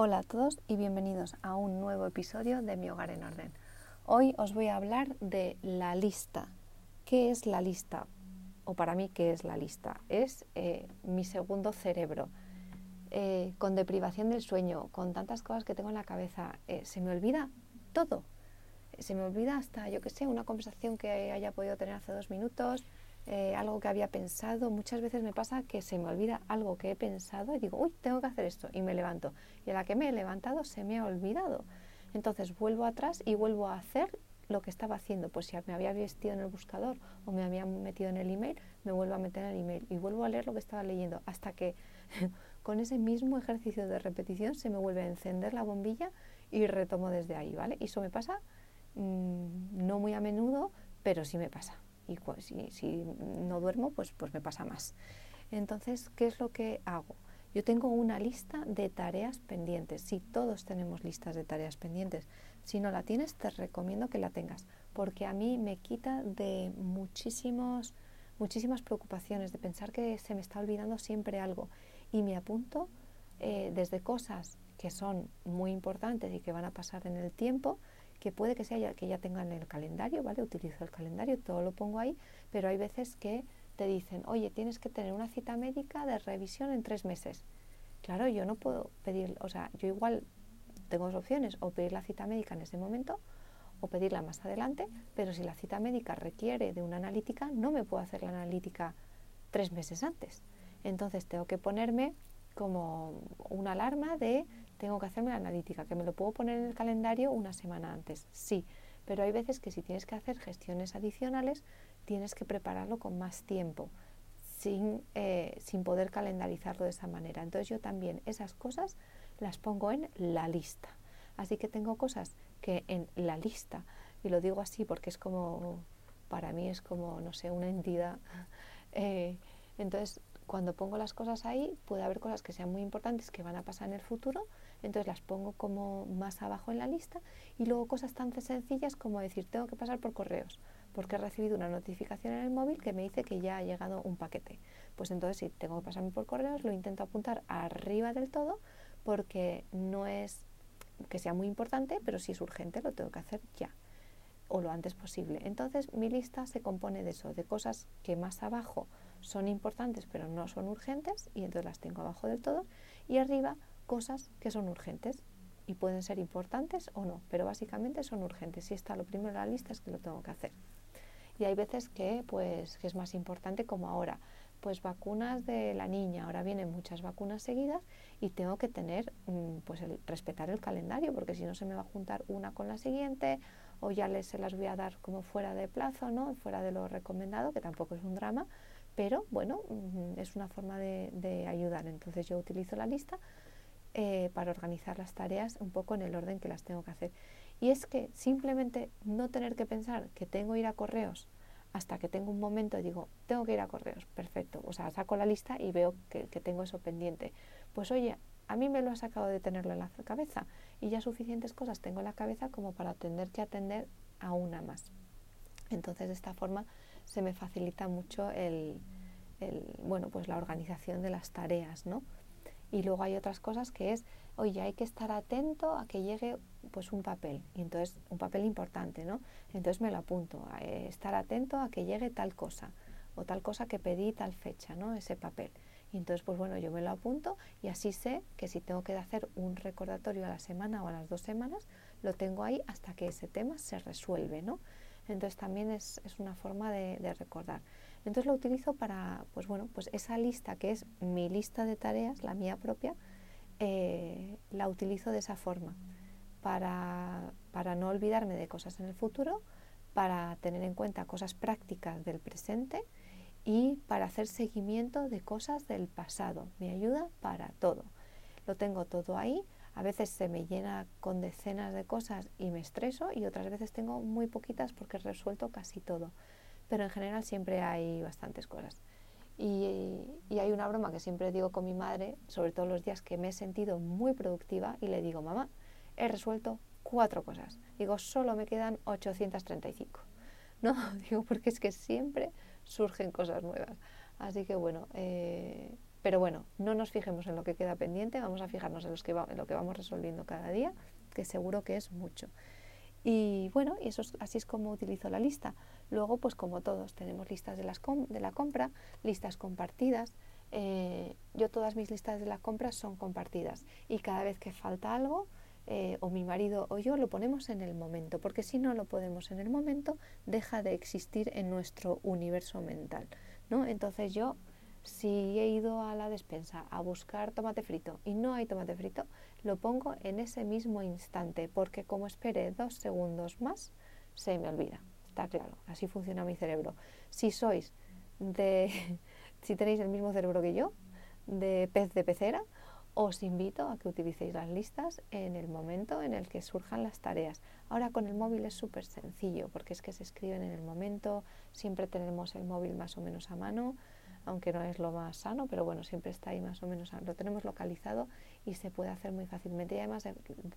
Hola a todos y bienvenidos a un nuevo episodio de Mi Hogar en Orden. Hoy os voy a hablar de la lista. ¿Qué es la lista? O para mí, ¿qué es la lista? Es eh, mi segundo cerebro. Eh, con deprivación del sueño, con tantas cosas que tengo en la cabeza, eh, se me olvida todo. Se me olvida hasta, yo que sé, una conversación que haya podido tener hace dos minutos, eh, algo que había pensado. Muchas veces me pasa que se me olvida algo que he pensado y digo, uy, tengo que hacer esto y me levanto. Y a la que me he levantado se me ha olvidado. Entonces vuelvo atrás y vuelvo a hacer lo que estaba haciendo. Pues si me había vestido en el buscador o me había metido en el email, me vuelvo a meter en el email y vuelvo a leer lo que estaba leyendo hasta que con ese mismo ejercicio de repetición se me vuelve a encender la bombilla y retomo desde ahí, ¿vale? Y eso me pasa mm, no muy a menudo, pero sí me pasa y si, si, no duermo, pues, pues me pasa más. Entonces, ¿qué es lo que hago? Yo tengo una lista de tareas pendientes. Si todos tenemos listas de tareas pendientes, si no la tienes, te recomiendo que la tengas, porque a mí me quita de muchísimos, muchísimas preocupaciones, de pensar que se me está olvidando siempre algo. Y me apunto eh, desde cosas que son muy importantes y que van a pasar en el tiempo, que puede que sea ya, que ya tengan el calendario, ¿vale? Utilizo el calendario, todo lo pongo ahí, pero hay veces que te dicen, oye, tienes que tener una cita médica de revisión en tres meses. Claro, yo no puedo pedir, o sea, yo igual tengo dos opciones, o pedir la cita médica en ese momento o pedirla más adelante, pero si la cita médica requiere de una analítica, no me puedo hacer la analítica tres meses antes. Entonces tengo que ponerme como una alarma de tengo que hacerme la analítica, que me lo puedo poner en el calendario una semana antes, sí, pero hay veces que si tienes que hacer gestiones adicionales, tienes que prepararlo con más tiempo, sin, eh, sin poder calendarizarlo de esa manera. Entonces yo también esas cosas las pongo en la lista. Así que tengo cosas que en la lista, y lo digo así porque es como, para mí es como, no sé, una entidad. Eh, entonces, cuando pongo las cosas ahí, puede haber cosas que sean muy importantes que van a pasar en el futuro entonces las pongo como más abajo en la lista y luego cosas tan sencillas como decir, tengo que pasar por correos, porque he recibido una notificación en el móvil que me dice que ya ha llegado un paquete. Pues entonces si tengo que pasarme por correos, lo intento apuntar arriba del todo porque no es que sea muy importante, pero si es urgente lo tengo que hacer ya o lo antes posible. Entonces mi lista se compone de eso, de cosas que más abajo son importantes pero no son urgentes y entonces las tengo abajo del todo y arriba cosas que son urgentes y pueden ser importantes o no, pero básicamente son urgentes. Si está lo primero en la lista es que lo tengo que hacer. Y hay veces que, pues, que es más importante como ahora, pues vacunas de la niña, ahora vienen muchas vacunas seguidas y tengo que tener, mm, pues el, respetar el calendario, porque si no se me va a juntar una con la siguiente o ya les, se las voy a dar como fuera de plazo, ¿no? fuera de lo recomendado, que tampoco es un drama, pero bueno, mm, es una forma de, de ayudar. Entonces yo utilizo la lista eh, para organizar las tareas un poco en el orden que las tengo que hacer. Y es que simplemente no tener que pensar que tengo que ir a correos hasta que tengo un momento y digo, tengo que ir a correos, perfecto. O sea, saco la lista y veo que, que tengo eso pendiente. Pues oye, a mí me lo ha sacado de tenerlo en la cabeza y ya suficientes cosas tengo en la cabeza como para tener que atender a una más. Entonces, de esta forma se me facilita mucho el, el, bueno, pues la organización de las tareas, ¿no? Y luego hay otras cosas que es, oye, hay que estar atento a que llegue pues un papel, y entonces un papel importante, ¿no? Entonces me lo apunto, eh, estar atento a que llegue tal cosa, o tal cosa que pedí tal fecha, ¿no? Ese papel. Y entonces, pues bueno, yo me lo apunto y así sé que si tengo que hacer un recordatorio a la semana o a las dos semanas, lo tengo ahí hasta que ese tema se resuelve, ¿no? Entonces también es, es una forma de recordar. Entonces lo utilizo para, pues bueno, pues esa lista que es mi lista de tareas, la mía propia, eh, la utilizo de esa forma, para, para no olvidarme de cosas en el futuro, para tener en cuenta cosas prácticas del presente y para hacer seguimiento de cosas del pasado. Me ayuda para todo. Lo tengo todo ahí. A veces se me llena con decenas de cosas y me estreso y otras veces tengo muy poquitas porque he resuelto casi todo pero en general siempre hay bastantes cosas. Y, hay una broma que siempre digo con mi madre, sobre todo los días que me he sentido muy productiva, y le digo, mamá, he resuelto cuatro cosas. Digo, solo me quedan 835. No, digo, porque es que siempre surgen cosas nuevas. Así que bueno, eh, Pero bueno, no nos fijemos en lo que queda pendiente, vamos a fijarnos en, los que en lo que vamos resolviendo cada día, que seguro que es mucho. Y bueno, y eso así es como utilizo la lista. Luego, pues como todos, tenemos listas de, las de la compra, listas compartidas. Eh, yo todas mis listas de la compra son compartidas y cada vez que falta algo, eh, o mi marido o yo lo ponemos en el momento, porque si no lo podemos en el momento, deja de existir en nuestro universo mental. ¿no? Entonces yo, si he ido a la despensa a buscar tomate frito y no hay tomate frito, lo pongo en ese mismo instante, porque como espere dos segundos más, se me olvida. Está claro, así funciona mi cerebro. Si sois de, si tenéis el mismo cerebro que yo, de pez de pecera, os invito a que utilicéis las listas en el momento en el que surjan las tareas. Ahora con el móvil es súper sencillo porque es que se escriben en el momento, siempre tenemos el móvil más o menos a mano, aunque no es lo más sano, pero bueno, siempre está ahí más o menos, lo tenemos localizado y se puede hacer muy fácilmente. Y además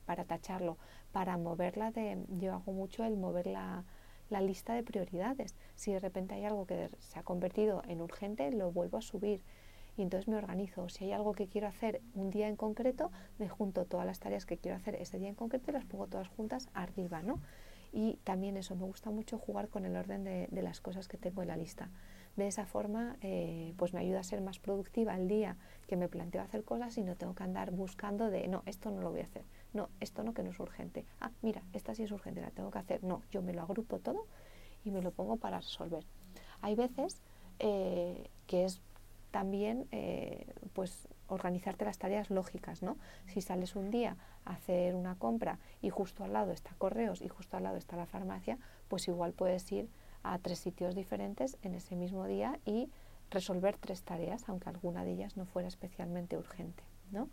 para tacharlo, para moverla de, yo hago mucho el mover la, la lista de prioridades. Si de repente hay algo que se ha convertido en urgente, lo vuelvo a subir y entonces me organizo. Si hay algo que quiero hacer un día en concreto, me junto todas las tareas que quiero hacer ese día en concreto y las pongo todas juntas arriba, ¿no? Y también eso, me gusta mucho jugar con el orden de, las cosas que tengo en la lista. De esa forma, eh, pues me ayuda a ser más productiva el día que me planteo hacer cosas y no tengo que andar buscando de, no, esto no lo voy a hacer, no, esto no, que no es urgente. Ah, mira, esta sí es urgente, la tengo que hacer. No, yo me lo agrupo todo y me lo pongo para resolver. Hay veces eh, que es también eh, pues organizarte las tareas lógicas, ¿no? Si sales un día a hacer una compra y justo al lado está correos y justo al lado está la farmacia, pues igual puedes ir a tres sitios diferentes en ese mismo día y resolver tres tareas, aunque alguna de ellas no fuera especialmente urgente, ¿no?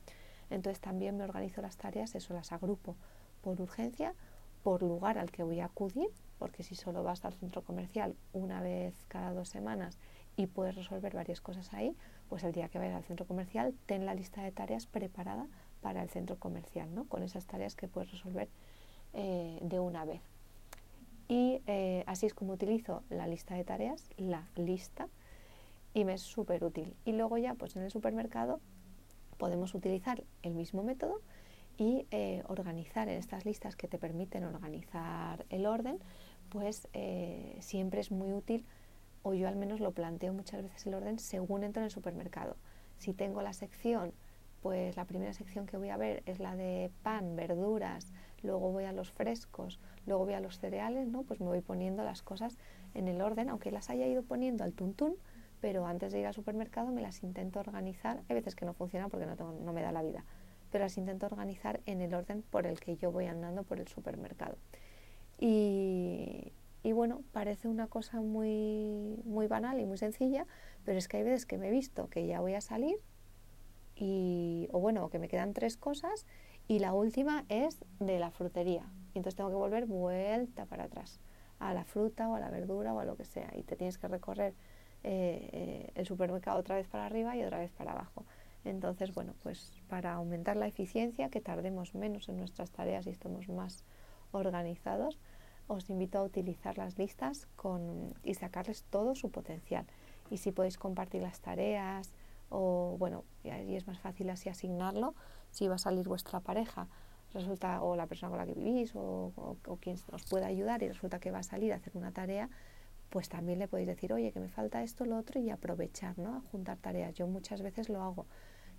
Entonces también me organizo las tareas, eso las agrupo por urgencia, por lugar al que voy a acudir, porque si solo vas al centro comercial una vez cada dos semanas y puedes resolver varias cosas ahí, pues el día que vayas al centro comercial, ten la lista de tareas preparada para el centro comercial, ¿no? con esas tareas que puedes resolver eh, de una vez. Y eh, así es como utilizo la lista de tareas, la lista, y me es súper útil. Y luego ya, pues en el supermercado podemos utilizar el mismo método y eh, organizar en estas listas que te permiten organizar el orden, pues siempre es muy útil o yo al menos lo planteo muchas veces el orden según entro en el supermercado. Si tengo la sección, pues la primera sección que voy a ver es la de pan, verduras, luego voy a los frescos, luego voy a los cereales, ¿no? Pues me voy poniendo las cosas en el orden, aunque las haya ido poniendo al tuntún, pero antes de ir al supermercado me las intento organizar. Hay veces que no funciona porque no, no me da la vida, pero las intento organizar en el orden por el que yo voy andando por el supermercado. Y, y bueno, parece una cosa muy, muy banal y muy sencilla, pero es que hay veces que me he visto que ya voy a salir y, o bueno, que me quedan tres cosas y la última es de la frutería. Entonces tengo que volver vuelta para atrás, a la fruta o a la verdura o a lo que sea. Y te tienes que recorrer eh, eh, el supermercado otra vez para arriba y otra vez para abajo. Entonces, bueno, pues para aumentar la eficiencia, que tardemos menos en nuestras tareas y estemos más organizados, os invito a utilizar las listas con, y sacarles todo su potencial. Y si podéis compartir las tareas o, bueno, y es más fácil así asignarlo, si va a salir vuestra pareja, resulta, o la persona con la que vivís, o, quien os pueda ayudar y resulta que va a salir a hacer una tarea, pues también le podéis decir, oye, que me falta esto, lo otro, y aprovechar, ¿no? A juntar tareas. Yo muchas veces lo hago.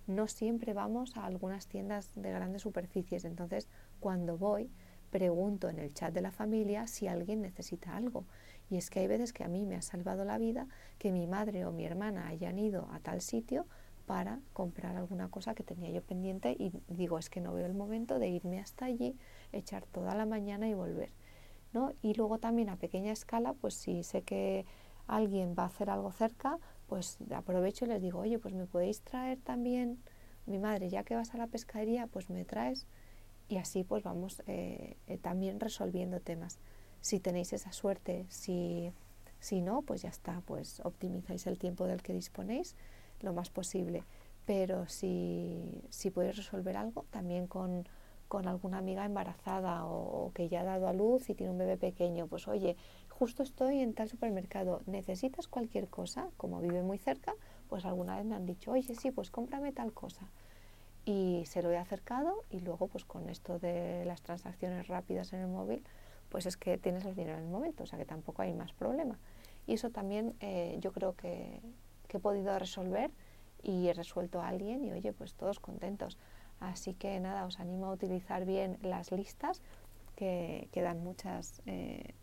No siempre vamos a algunas tiendas de grandes superficies, entonces cuando voy, pregunto en el chat de la familia si alguien necesita algo. Y es que hay veces que a mí me ha salvado la vida que mi madre o mi hermana hayan ido a tal sitio para comprar alguna cosa que tenía yo pendiente y digo, es que no veo el momento de irme hasta allí, echar toda la mañana y volver. ¿no? Y luego también a pequeña escala, pues si sé que alguien va a hacer algo cerca, pues aprovecho y les digo, oye, pues me podéis traer también, mi madre, ya que vas a la pescadería, pues me traes y así pues vamos eh, también resolviendo temas. Si tenéis esa suerte, si, si no, pues ya está, pues optimizáis el tiempo del que disponéis lo más posible. Pero si, si podéis resolver algo, también con, con alguna amiga embarazada o, que ya ha dado a luz y tiene un bebé pequeño, pues oye, justo estoy en tal supermercado, ¿necesitas cualquier cosa? Como vive muy cerca, pues alguna vez me han dicho, oye, sí, pues cómprame tal cosa. Y se lo he acercado y luego pues con esto de las transacciones rápidas en el móvil, pues es que tienes el dinero en el momento, o sea que tampoco hay más problema. Y eso también eh, yo creo que, que, he podido resolver y he resuelto a alguien y oye, pues todos contentos. Así que nada, os animo a utilizar bien las listas que, que dan muchas, eh,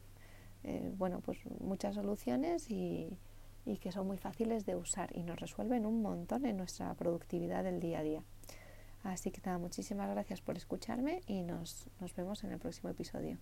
eh, bueno, pues muchas soluciones y, y que son muy fáciles de usar y nos resuelven un montón en nuestra productividad del día a día. Así que nada, muchísimas gracias por escucharme y nos, nos vemos en el próximo episodio.